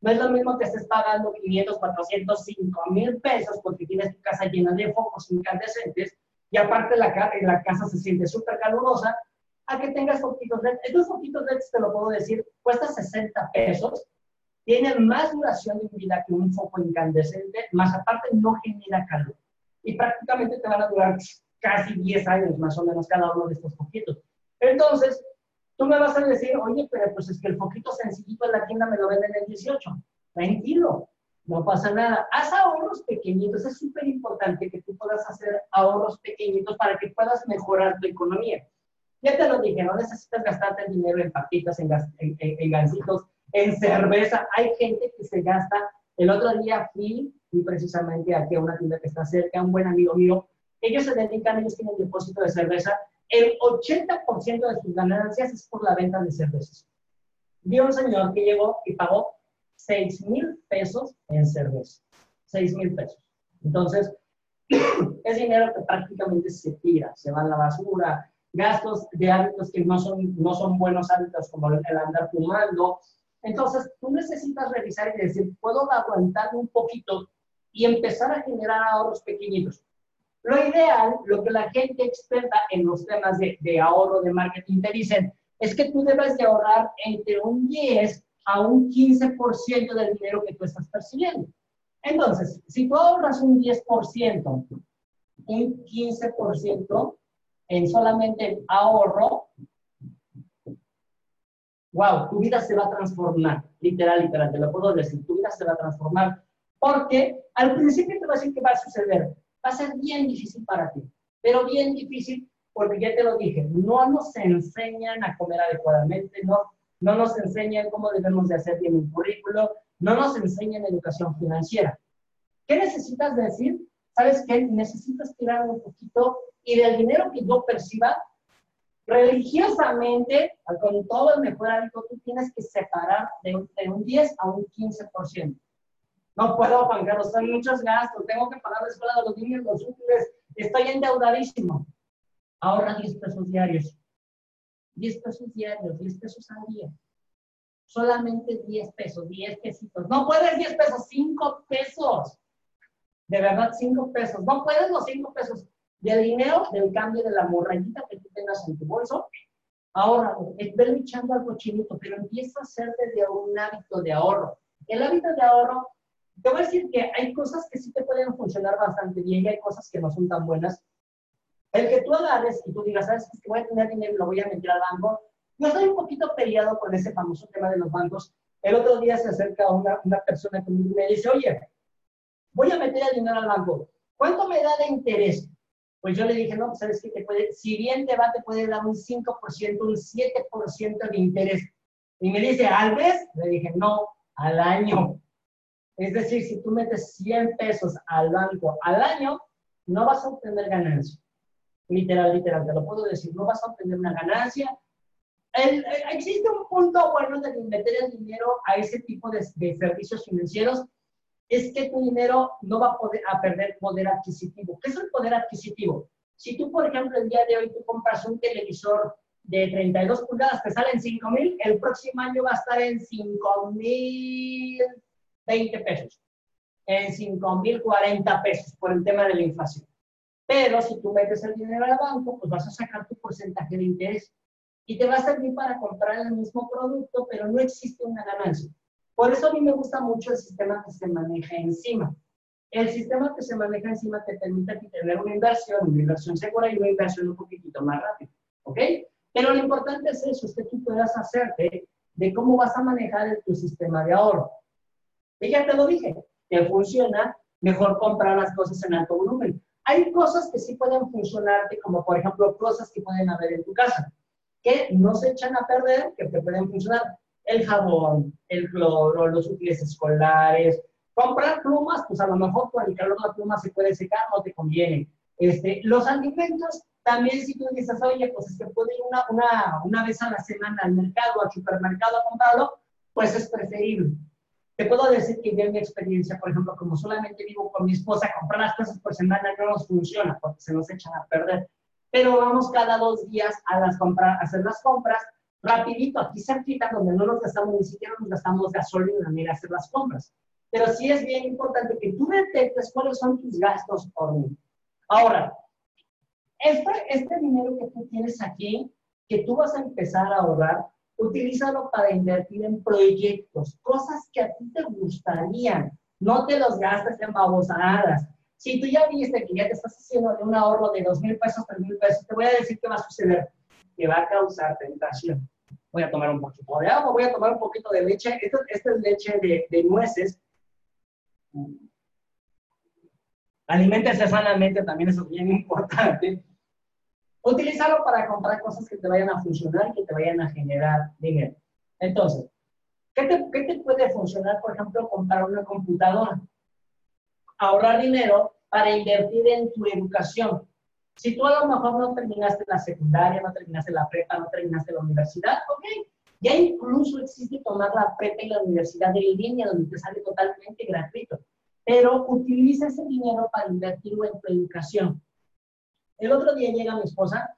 No es lo mismo que estés pagando 500, 400, 5 mil pesos porque tienes tu casa llena de focos incandescentes y aparte la, la casa se siente súper calurosa, a que tengas foquitos LED. Estos foquitos LED, te lo puedo decir, cuesta 60 pesos, tienen más duración de vida que un foco incandescente, más aparte no genera calor. Y prácticamente te van a durar casi 10 años más o menos cada uno de estos foquitos. Entonces, tú me vas a decir, oye, pero pues es que el foquito sencillito en la tienda me lo venden en 18. Tranquilo, no pasa nada. Haz ahorros pequeñitos. Es súper importante que tú puedas hacer ahorros pequeñitos para que puedas mejorar tu economía. Ya te lo dije, no necesitas gastarte el dinero en papitas, en, gansitos, en cerveza. Hay gente que se gasta. El otro día fui, y precisamente aquí a una tienda que está cerca, un buen amigo mío. Ellos se dedican, ellos tienen depósito de cerveza. El 80% de sus ganancias es por la venta de cervezas. Vi un señor que llegó y pagó 6 mil pesos en cerveza. 6 mil pesos. Entonces, es dinero que prácticamente se tira, se va a la basura, gastos de hábitos que no son, no son buenos hábitos como el andar fumando. Entonces, tú necesitas revisar y decir, puedo aguantar un poquito y empezar a generar ahorros pequeñitos. Lo ideal, lo que la gente experta en los temas de, de ahorro, de marketing, te dicen, es que tú debes de ahorrar entre un 10 a un 15% del dinero que tú estás percibiendo. Entonces, si tú ahorras un 10%, un 15% en solamente ahorro, wow, tu vida se va a transformar, literal, literal, te lo puedo decir, tu vida se va a transformar, porque al principio te va a decir que va a suceder, va a ser bien difícil para ti, pero bien difícil porque ya te lo dije, no nos enseñan a comer adecuadamente, no no nos enseñan cómo debemos de hacer bien un currículo, no nos enseñan educación financiera. ¿Qué necesitas decir? ¿Sabes qué? Necesitas tirar un poquito y del dinero que yo perciba, religiosamente, con todo el mejor hábito, tú tienes que separar de un, de un 10 a un 15%. No puedo, Juan Carlos, son muchos gastos, tengo que pagar la escuela de los niños, los útiles, estoy endeudadísimo. Ahorra 10 pesos diarios. 10 pesos diarios, 10 pesos al día. Solamente 10 pesos, 10 pesitos. No puedes 10 pesos, 5 pesos. De verdad, 5 pesos. No puedes los 5 pesos del dinero del cambio de la morrayita que tú tengas en tu bolso. Ahora, ves luchando al cochinito, pero empieza a ser desde un hábito de ahorro. El hábito de ahorro, te voy a decir que hay cosas que sí te pueden funcionar bastante bien y hay cosas que no son tan buenas. El que tú agarres y tú digas, ¿sabes qué? voy a tener dinero y lo voy a meter al banco. Yo estoy un poquito peleado con ese famoso tema de los bancos. El otro día se acerca una, una persona conmigo y me dice, oye, voy a meter el dinero al banco. ¿Cuánto me da de interés? Pues yo le dije, no, pues sabes que puede, si bien te va, te puede dar un 5%, un 7% de interés. Y me dice, ¿al mes? Le dije, no, al año. Es decir, si tú metes 100 pesos al banco al año, no vas a obtener ganancia literal, literal, te lo puedo decir, no vas a obtener una ganancia. existe un punto bueno de meter el dinero a ese tipo de, servicios financieros, es que tu dinero no va a, poder, perder poder adquisitivo. ¿Qué es el poder adquisitivo? Si tú, por ejemplo, el día de hoy tú compras un televisor de 32 pulgadas, te sale en 5 mil, el próximo año va a estar en 5 mil 20 pesos, en 5 mil 40 pesos por el tema de la inflación. Pero si tú metes el dinero al banco, pues vas a sacar tu porcentaje de interés y te va a servir para comprar el mismo producto, pero no existe una ganancia. Por eso a mí me gusta mucho el sistema que se maneja encima. El sistema que se maneja encima te permite tener una inversión, una inversión segura y una inversión un poquitito más rápida. ¿Ok? Pero lo importante es eso, es que tú puedas hacerte de cómo vas a manejar tu sistema de ahorro. Y ya te lo dije, que funciona mejor comprar las cosas en alto volumen. Hay cosas que sí pueden funcionarte, como por ejemplo cosas que pueden haber en tu casa, que no se echan a perder, que te pueden funcionar. El jabón, el cloro, los útiles escolares. Comprar plumas, pues a lo mejor por el calor la pluma se puede secar, no te conviene. Este, los alimentos, también si tú dices, oye, pues es que puedo ir una, una, una vez a la semana al mercado, al supermercado a comprarlo, pues es preferible. Te puedo decir que en mi experiencia, por ejemplo, como solamente vivo con mi esposa, comprar las cosas por semana no nos funciona porque se nos echan a perder. Pero vamos cada dos días a, las compras, a hacer las compras rapidito, aquí cerquita, donde no nos gastamos ni siquiera nos gastamos gasolina en ir a hacer las compras. Pero sí es bien importante que tú detectes cuáles son tus gastos por mí. Ahora, este, este dinero que tú tienes aquí, que tú vas a empezar a ahorrar, utilízalo para invertir en proyectos, cosas que a ti te gustarían. No te los gastes en babosadas. Si tú ya viste que ya te estás haciendo un ahorro de dos mil pesos, tres mil pesos, te voy a decir qué va a suceder. Que va a causar tentación. Voy a tomar un poquito de agua, voy a tomar un poquito de leche. Esta, esta es leche de, de nueces. Aliméntese sanamente, también eso es bien importante. Utilízalo para comprar cosas que te vayan a funcionar, que te vayan a generar dinero. Entonces, ¿qué te, ¿qué te puede funcionar? Por ejemplo, comprar una computadora. Ahorrar dinero para invertir en tu educación. Si tú a lo mejor no terminaste la secundaria, no terminaste la prepa, no terminaste la universidad, ok. Ya incluso existe tomar la prepa y la universidad en línea, donde te sale totalmente gratuito. Pero utiliza ese dinero para invertirlo en tu educación. El otro día llega mi esposa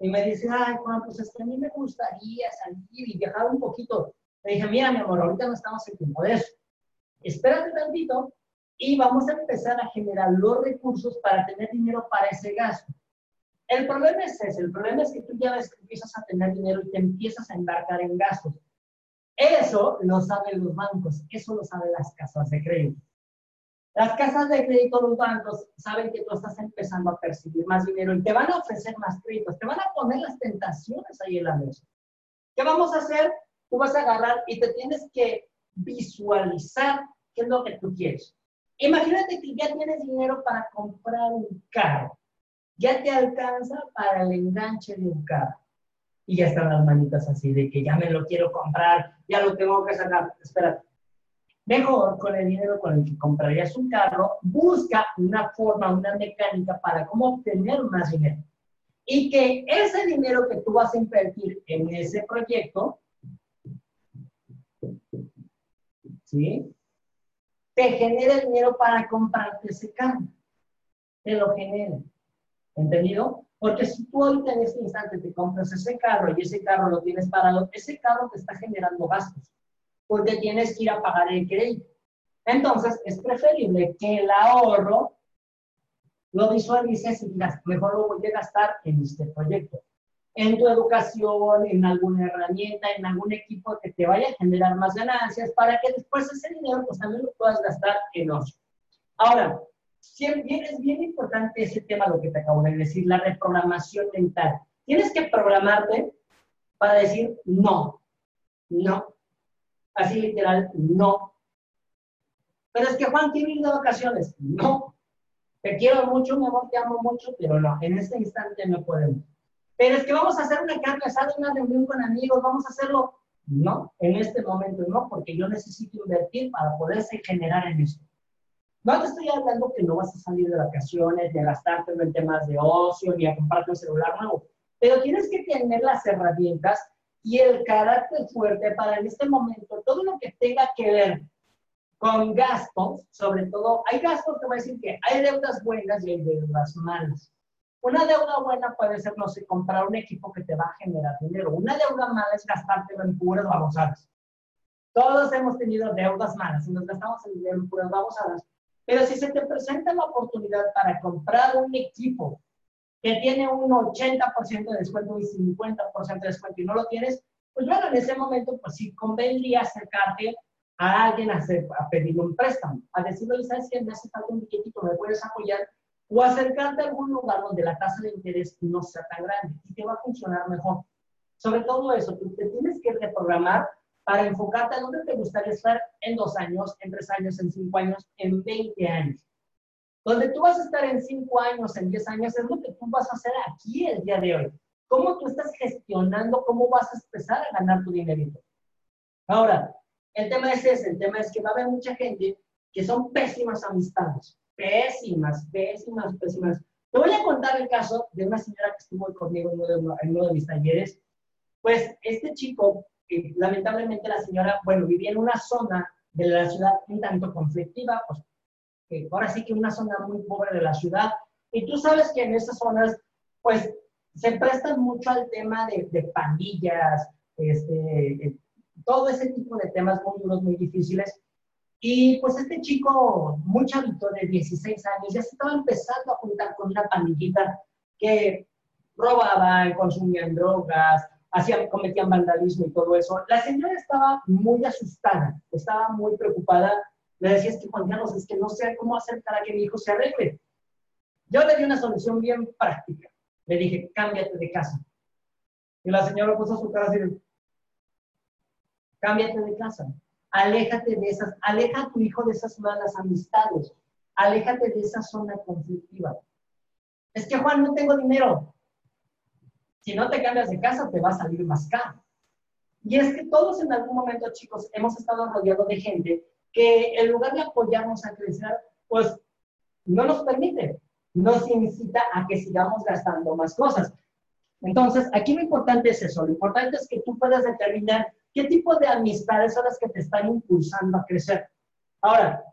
y me dice, ay, Juan, pues es que a mí me gustaría salir y viajar un poquito. Le dije, mira, mi amor, ahorita no estamos en tiempo de eso. Espérate tantito y vamos a empezar a generar los recursos para tener dinero para ese gasto. El problema es ese, el problema es que tú ya ves que empiezas a tener dinero y te empiezas a embarcar en gastos. Eso lo saben los bancos, eso lo saben las casas de crédito. Las casas de crédito, los bancos, saben que tú estás empezando a percibir más dinero y te van a ofrecer más créditos, te van a poner las tentaciones ahí en la mesa. ¿Qué vamos a hacer? Tú vas a agarrar y te tienes que visualizar qué es lo que tú quieres. Imagínate que ya tienes dinero para comprar un carro. Ya te alcanza para el enganche de un carro. Y ya están las manitas así de que ya me lo quiero comprar, ya lo tengo que sacar. Espérate Mejor con el dinero con el que comprarías un carro, busca una forma, una mecánica para cómo obtener más dinero. Y que ese dinero que tú vas a invertir en ese proyecto, ¿sí? Te genere dinero para comprarte ese carro. Te lo genera. ¿Entendido? Porque si tú ahorita en este instante te compras ese carro y ese carro lo tienes parado, ese carro te está generando gastos porque tienes que ir a pagar el crédito. Entonces, es preferible que el ahorro lo visualices y digas, mejor lo voy a gastar en este proyecto. En tu educación, en alguna herramienta, en algún equipo que te vaya a generar más ganancias para que después ese dinero pues también lo puedas gastar en ocio. Ahora, bien, es bien importante ese tema, lo que te acabo de decir, la reprogramación mental. Tienes que programarte para decir no, no, Así literal, no. Pero es que Juan quiere ir de vacaciones. No. Te quiero mucho, mi amor, te amo mucho, pero no, en este instante no podemos. Pero es que vamos a hacer una carne asada, una reunión con amigos, vamos a hacerlo. No, en este momento no, porque yo necesito invertir para poderse generar en esto. No te estoy hablando que no vas a salir de vacaciones, ni a gastarte en temas de ocio, ni a comprarte un celular nuevo, pero tienes que tener las herramientas y el carácter fuerte para en este momento todo lo que tenga que ver con gastos, sobre todo, hay gastos que voy a decir que hay deudas buenas y hay deudas malas. Una deuda buena puede ser, no sé, comprar un equipo que te va a generar dinero. Una deuda mala es gastártelo en puras babosadas. Todos hemos tenido deudas malas y nos gastamos dinero en puras babosadas. Pero si se te presenta la oportunidad para comprar un equipo que tiene un 80% de descuento y 50% de descuento y no lo tienes, pues bueno, en ese momento, pues sí convendría acercarte a alguien a, hacer, a pedir un préstamo, a decirle, ¿sabes qué? Me hace falta un billettito, ¿me puedes apoyar? O acercarte a algún lugar donde la tasa de interés no sea tan grande y te va a funcionar mejor. Sobre todo eso, tú te tienes que reprogramar para enfocarte a dónde te gustaría estar en dos años, en tres años, en cinco años, en 20 años. Donde tú vas a estar en cinco años, en diez años, es lo que tú vas a hacer aquí el día de hoy. ¿Cómo tú estás gestionando? ¿Cómo vas a empezar a ganar tu dinerito? Ahora, el tema es ese, el tema es que va a haber mucha gente que son pésimas amistades, pésimas, pésimas, pésimas. Te voy a contar el caso de una señora que estuvo conmigo en uno de, mis talleres. Pues este chico, lamentablemente la señora, bueno, vivía en una zona de la ciudad un tanto conflictiva, pues ahora sí que una zona muy pobre de la ciudad. Y tú sabes que en esas zonas, pues se prestan mucho al tema de, de pandillas, este, todo ese tipo de temas muy duros, muy difíciles. Y pues este chico, muy chavito de 16 años, ya se estaba empezando a juntar con una pandillita que robaban, consumían drogas, hacían, cometían vandalismo y todo eso. La señora estaba muy asustada, estaba muy preocupada. Le decía, es que Juan Carlos, es que no sé cómo hacer para que mi hijo se arregle. Yo le di una solución bien práctica. Le dije, cámbiate de casa. Y la señora puso su cara así, cámbiate de casa, aléjate de esas, aleja a tu hijo de esas malas amistades, aléjate de esa zona conflictiva. Es que Juan, no tengo dinero. Si no te cambias de casa, te va a salir más caro. Y es que todos en algún momento, chicos, hemos estado rodeados de gente que en lugar de apoyarnos a crecer, pues no nos permite, nos incita a que sigamos gastando más cosas. Entonces, aquí lo importante es eso, lo importante es que tú puedas determinar ¿Qué tipo de amistades son las que te están impulsando a crecer? Ahora,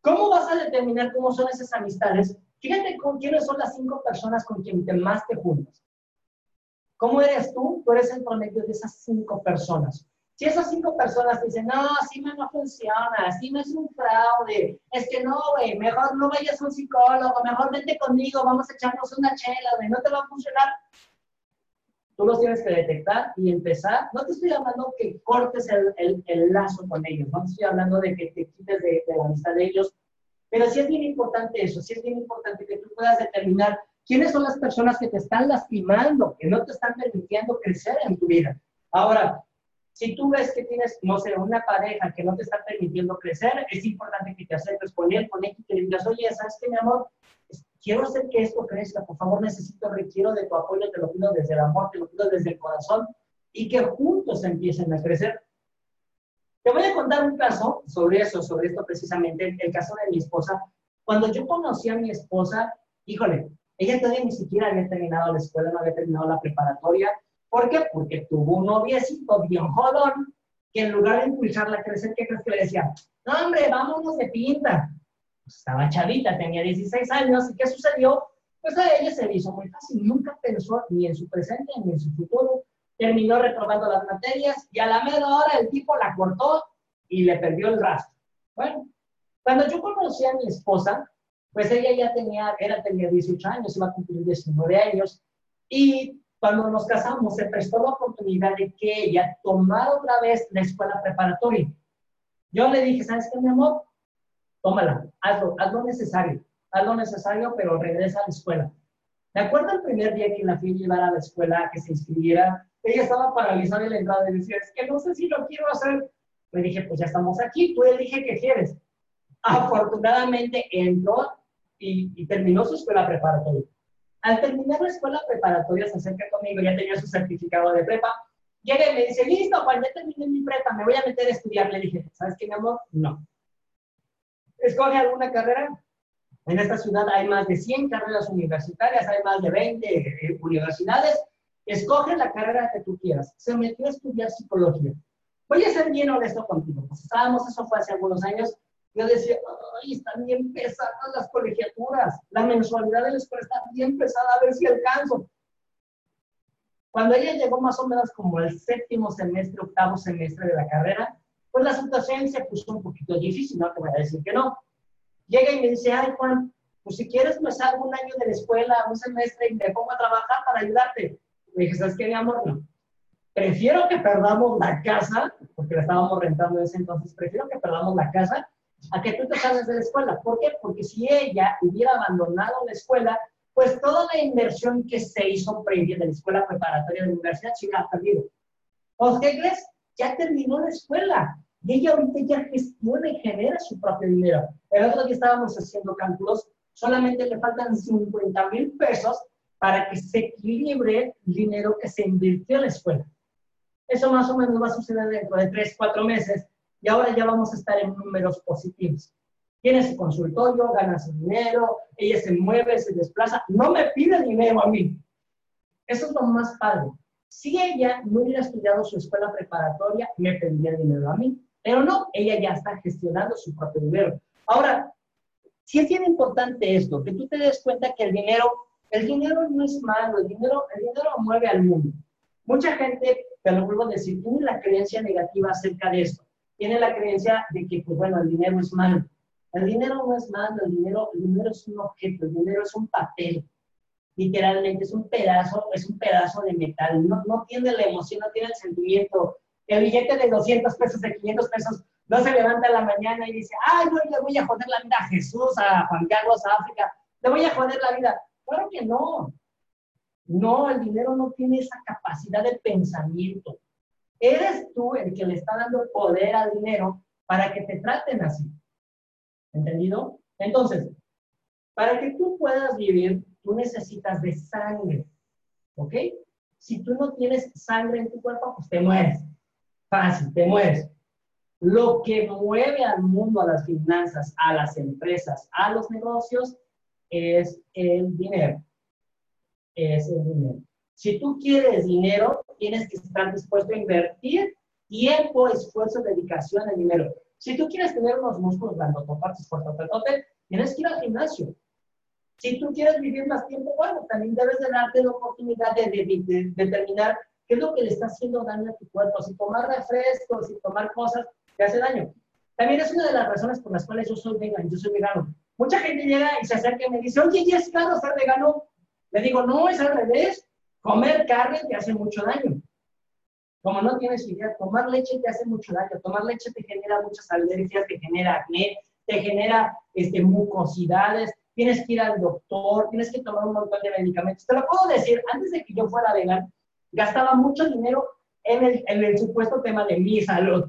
¿cómo vas a determinar cómo son esas amistades? Fíjate con quiénes son las cinco personas con quien te más te juntas. ¿Cómo eres tú? Tú eres el promedio de esas cinco personas. Si esas cinco personas dicen, no, me no funciona, me es un fraude, es que no, güey, mejor no vayas a un psicólogo, mejor vente conmigo, vamos a echarnos una chela, güey, no te va a funcionar, Tú los tienes que detectar y empezar. No te estoy hablando que cortes el, el, lazo con ellos, no te estoy hablando de que te quites de, de la amistad de ellos, pero sí es bien importante eso, sí es bien importante que tú puedas determinar quiénes son las personas que te están lastimando, que no te están permitiendo crecer en tu vida. Ahora, si tú ves que tienes, no sé, una pareja que no te está permitiendo crecer, es importante que te acerques con él, con él y que le digas, oye, ¿sabes qué, mi amor? quiero hacer que esto crezca, por favor necesito, requiero de tu apoyo, te lo pido desde el amor, te lo pido desde el corazón y que juntos empiecen a crecer. Te voy a contar un caso sobre eso, sobre esto precisamente, el caso de mi esposa. Cuando yo conocí a mi esposa, híjole, ella todavía ni siquiera había terminado la escuela, no había terminado la preparatoria. ¿Por qué? Porque tuvo un noviecito bien jodón que en lugar de impulsarla a crecer, ¿qué crees que le decía? No, hombre, vámonos de pinta estaba chavita, tenía 16 años, ¿y qué sucedió? Pues a ella se le hizo muy fácil, nunca pensó ni en su presente ni en su futuro, terminó reprobando las materias y a la media hora el tipo la cortó y le perdió el rastro. Bueno, cuando yo conocí a mi esposa, pues ella ya tenía, era, tenía 18 años, iba a cumplir 19 años, y cuando nos casamos se prestó la oportunidad de que ella tomara otra vez la escuela preparatoria. Yo le dije, ¿sabes qué, mi amor? tómala, hazlo, haz lo necesario, haz lo necesario, pero regresa a la escuela. Me acuerdo el primer día que la fui a llevar a la escuela, que se inscribiera, ella estaba paralizada en la entrada y decía, es que no sé si lo quiero hacer. Le dije, pues ya estamos aquí, tú le dije que quieres. Afortunadamente entró y, y terminó su escuela preparatoria. Al terminar la escuela preparatoria se acerca conmigo, ya tenía su certificado de prepa, llega y me dice, listo, Juan, ya terminé mi prepa, me voy a meter a estudiar. Le dije, ¿sabes qué, mi amor? No escoge alguna carrera. En esta ciudad hay más de 100 carreras universitarias, hay más de 20 eh, universidades. Escoge la carrera que tú quieras. Se metió a estudiar psicología. Voy a ser bien honesto contigo. Pues estábamos, eso fue hace algunos años. Yo decía, ay, están bien pesadas las colegiaturas. La mensualidad de la escuela está bien pesada, a ver si alcanzo. Cuando ella llegó más o menos como el séptimo semestre, octavo semestre de la carrera, pues la situación se puso un poquito difícil, no te voy a decir que no. Llega y me dice, ay Juan, pues si quieres me salgo un año de la escuela, un semestre y me pongo a trabajar para ayudarte. Le dije, ¿sabes qué, mi amor? No. Prefiero que perdamos la casa, porque la estábamos rentando en ese entonces, prefiero que perdamos la casa a que tú te salgas de la escuela. ¿Por qué? Porque si ella hubiera abandonado la escuela, pues toda la inversión que se hizo previa de la escuela preparatoria de la universidad se ha perdido. ¿Os qué crees? Ya terminó la escuela y ella ahorita ya gestiona y genera su propio dinero. El otro día estábamos haciendo cálculos, solamente le faltan 50 mil pesos para que se equilibre el dinero que se invirtió en la escuela. Eso más o menos va a suceder dentro de 3, 4 meses y ahora ya vamos a estar en números positivos. Tiene su consultorio, gana su dinero, ella se mueve, se desplaza, no me pide dinero a mí. Eso es lo más padre. Si ella no hubiera estudiado su escuela preparatoria, me pediría dinero a mí. Pero no, ella ya está gestionando su propio dinero. Ahora, sí es bien importante esto, que tú te des cuenta que el dinero, el dinero no es malo, el dinero, el dinero mueve al mundo. Mucha gente, te lo vuelvo a decir, tiene la creencia negativa acerca de esto. Tiene la creencia de que, pues bueno, el dinero es malo. El dinero no es malo, el dinero, el dinero es un objeto, el dinero es un papel. Literalmente es un pedazo, es un pedazo de metal. No, no tiene la emoción, no tiene el sentimiento. El billete de 200 pesos, de 500 pesos, no se levanta en la mañana y dice, ay, no, le voy a joder la vida a Jesús, a Juan Carlos, a África, le voy a joder la vida. Claro que no. No, el dinero no tiene esa capacidad de pensamiento. Eres tú el que le está dando poder al dinero para que te traten así. ¿Entendido? Entonces, para que tú puedas vivir, tú necesitas de sangre. ¿Ok? Si tú no tienes sangre en tu cuerpo, pues te mueres. Fácil, te mueres. Lo que mueve al mundo, a las finanzas, a las empresas, a los negocios, es el dinero. Es el dinero. Si tú quieres dinero, tienes que estar dispuesto a invertir tiempo, esfuerzo, dedicación en dinero. Si tú quieres tener unos músculos grandotopartes, fuertotote, tienes que ir al gimnasio. Si tú quieres vivir más tiempo, bueno, también debes de darte la oportunidad de, determinar qué es lo que le está haciendo daño a tu cuerpo. Si tomar refrescos, si tomar cosas que hace daño. También es una de las razones por las cuales yo soy vegano, yo soy vegano. Mucha gente llega y se acerca y me dice, oye, ¿ya es caro ser vegano? Le digo, no, es al revés. Comer carne te hace mucho daño. Como no tienes idea, tomar leche te hace mucho daño. Tomar leche te genera muchas alergias, te genera acné, te genera este, mucosidades. Tienes que ir al doctor, tienes que tomar un montón de medicamentos. Te lo puedo decir, antes de que yo fuera vegano, gastaba mucho dinero en el, en el supuesto tema de mi salud.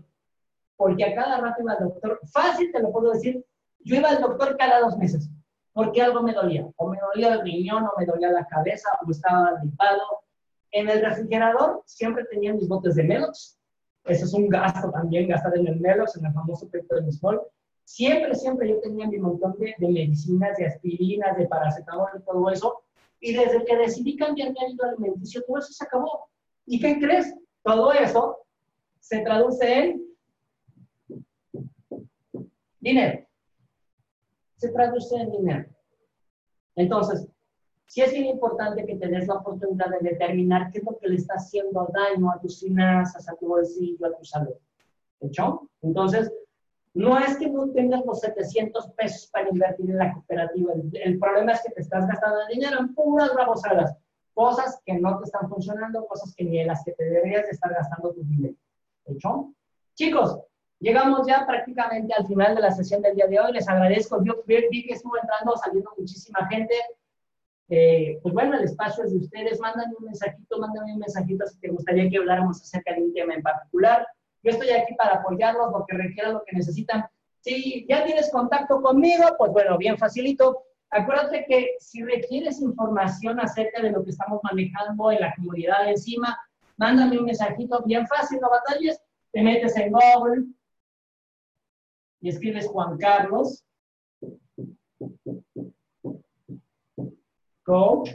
Porque a cada rato iba al doctor. Fácil te lo puedo decir. Yo iba al doctor cada dos meses porque algo me dolía. O me dolía el riñón, o me dolía la cabeza, o estaba gripado, en el refrigerador siempre tenía mis botes de Melox. Eso es un gasto también, gastar en el Melox, en el famoso peto de Mismol. Siempre, siempre yo tenía mi montón de, medicinas, de aspirinas, de paracetamol y todo eso. Y desde que decidí cambiar mi hábito alimenticio, todo eso se acabó. ¿Y qué crees? Todo eso se traduce en dinero. Se traduce en dinero. Entonces, sí es bien importante que te des la oportunidad de determinar qué es lo que le está haciendo daño a tus finanzas, a tu bolsillo, a tu salud. ¿Hecho? Entonces, no es que no tengas los 700 pesos para invertir en la cooperativa. El, problema es que te estás gastando dinero en puras babosadas. Cosas que no te están funcionando, cosas que ni en las que te deberías de estar gastando tu dinero. ¿Hecho? Chicos, llegamos ya prácticamente al final de la sesión del día de hoy. Les agradezco. Yo vi que estuvo entrando, saliendo muchísima gente. Eh, pues bueno, el espacio es de ustedes, mándenme un mensajito, mándenme un mensajito si te gustaría que habláramos acerca de un tema en particular. Yo estoy aquí para apoyarlos, lo que requieran, lo que necesitan. Si ya tienes contacto conmigo, pues bueno, bien facilito. Acuérdate que si requieres información acerca de lo que estamos manejando en la comunidad encima, mándame un mensajito bien fácil, no batalles, te metes en Google y escribes Juan Carlos coach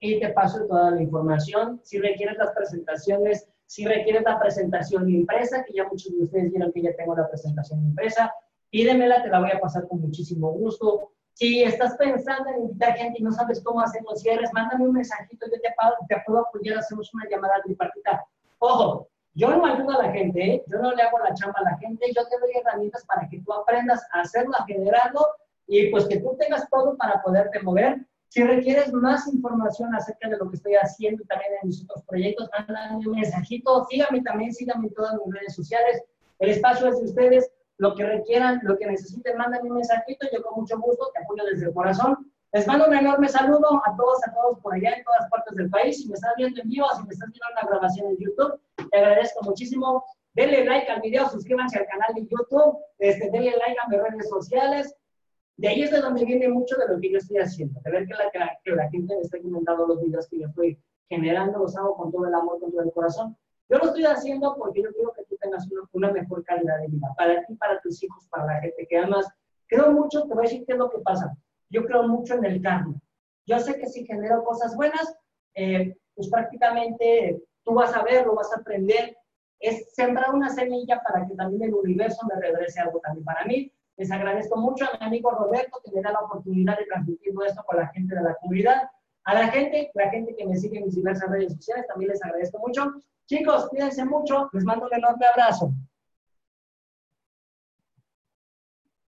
y te paso toda la información. Si requieres las presentaciones, si requieres la presentación impresa, que ya muchos de ustedes vieron que ya tengo la presentación impresa, pídemela, te la voy a pasar con muchísimo gusto. Si estás pensando en invitar gente y no sabes cómo hacer los cierres, mándame un mensajito, yo te, te puedo apoyar, hacemos una llamada tripartita. Ojo, yo no ayudo a la gente, ¿eh? yo no le hago la chamba a la gente, yo te doy herramientas para que tú aprendas a hacerlo, a generarlo y pues que tú tengas todo para poderte mover. Si requieres más información acerca de lo que estoy haciendo también en mis otros proyectos, mándame un mensajito, síganme también, síganme en todas mis redes sociales. El espacio es de ustedes. lo que requieran, lo que necesiten, mándenme un mensajito, yo con mucho gusto te apoyo desde el corazón. Les mando un enorme saludo a todos, a todos por allá en todas partes del país. Si me estás viendo en vivo, si me estás viendo una grabación en YouTube, te agradezco muchísimo. Denle like al video, suscríbanse al canal de YouTube, este, denle like a mis redes sociales. De ahí es de donde viene mucho de lo que yo estoy haciendo, de ver que la, que la gente me está comentando los videos que yo estoy generando, los hago con todo el amor, con todo el corazón. Yo lo estoy haciendo porque yo quiero que tú tengas una, una mejor calidad de vida, para ti, para tus hijos, para la gente que amas. Creo mucho, te voy a decir qué es lo que pasa yo creo mucho en el karma. Yo sé que si genero cosas buenas, eh, pues prácticamente tú vas a ver, lo vas a aprender. Es sembrar una semilla para que también el universo me regrese algo también para mí. Les agradezco mucho a mi amigo Roberto que me da la oportunidad de transmitir esto con la gente de la comunidad. A la gente, la gente que me sigue en mis diversas redes sociales, también les agradezco mucho. Chicos, cuídense mucho. Les mando un enorme abrazo.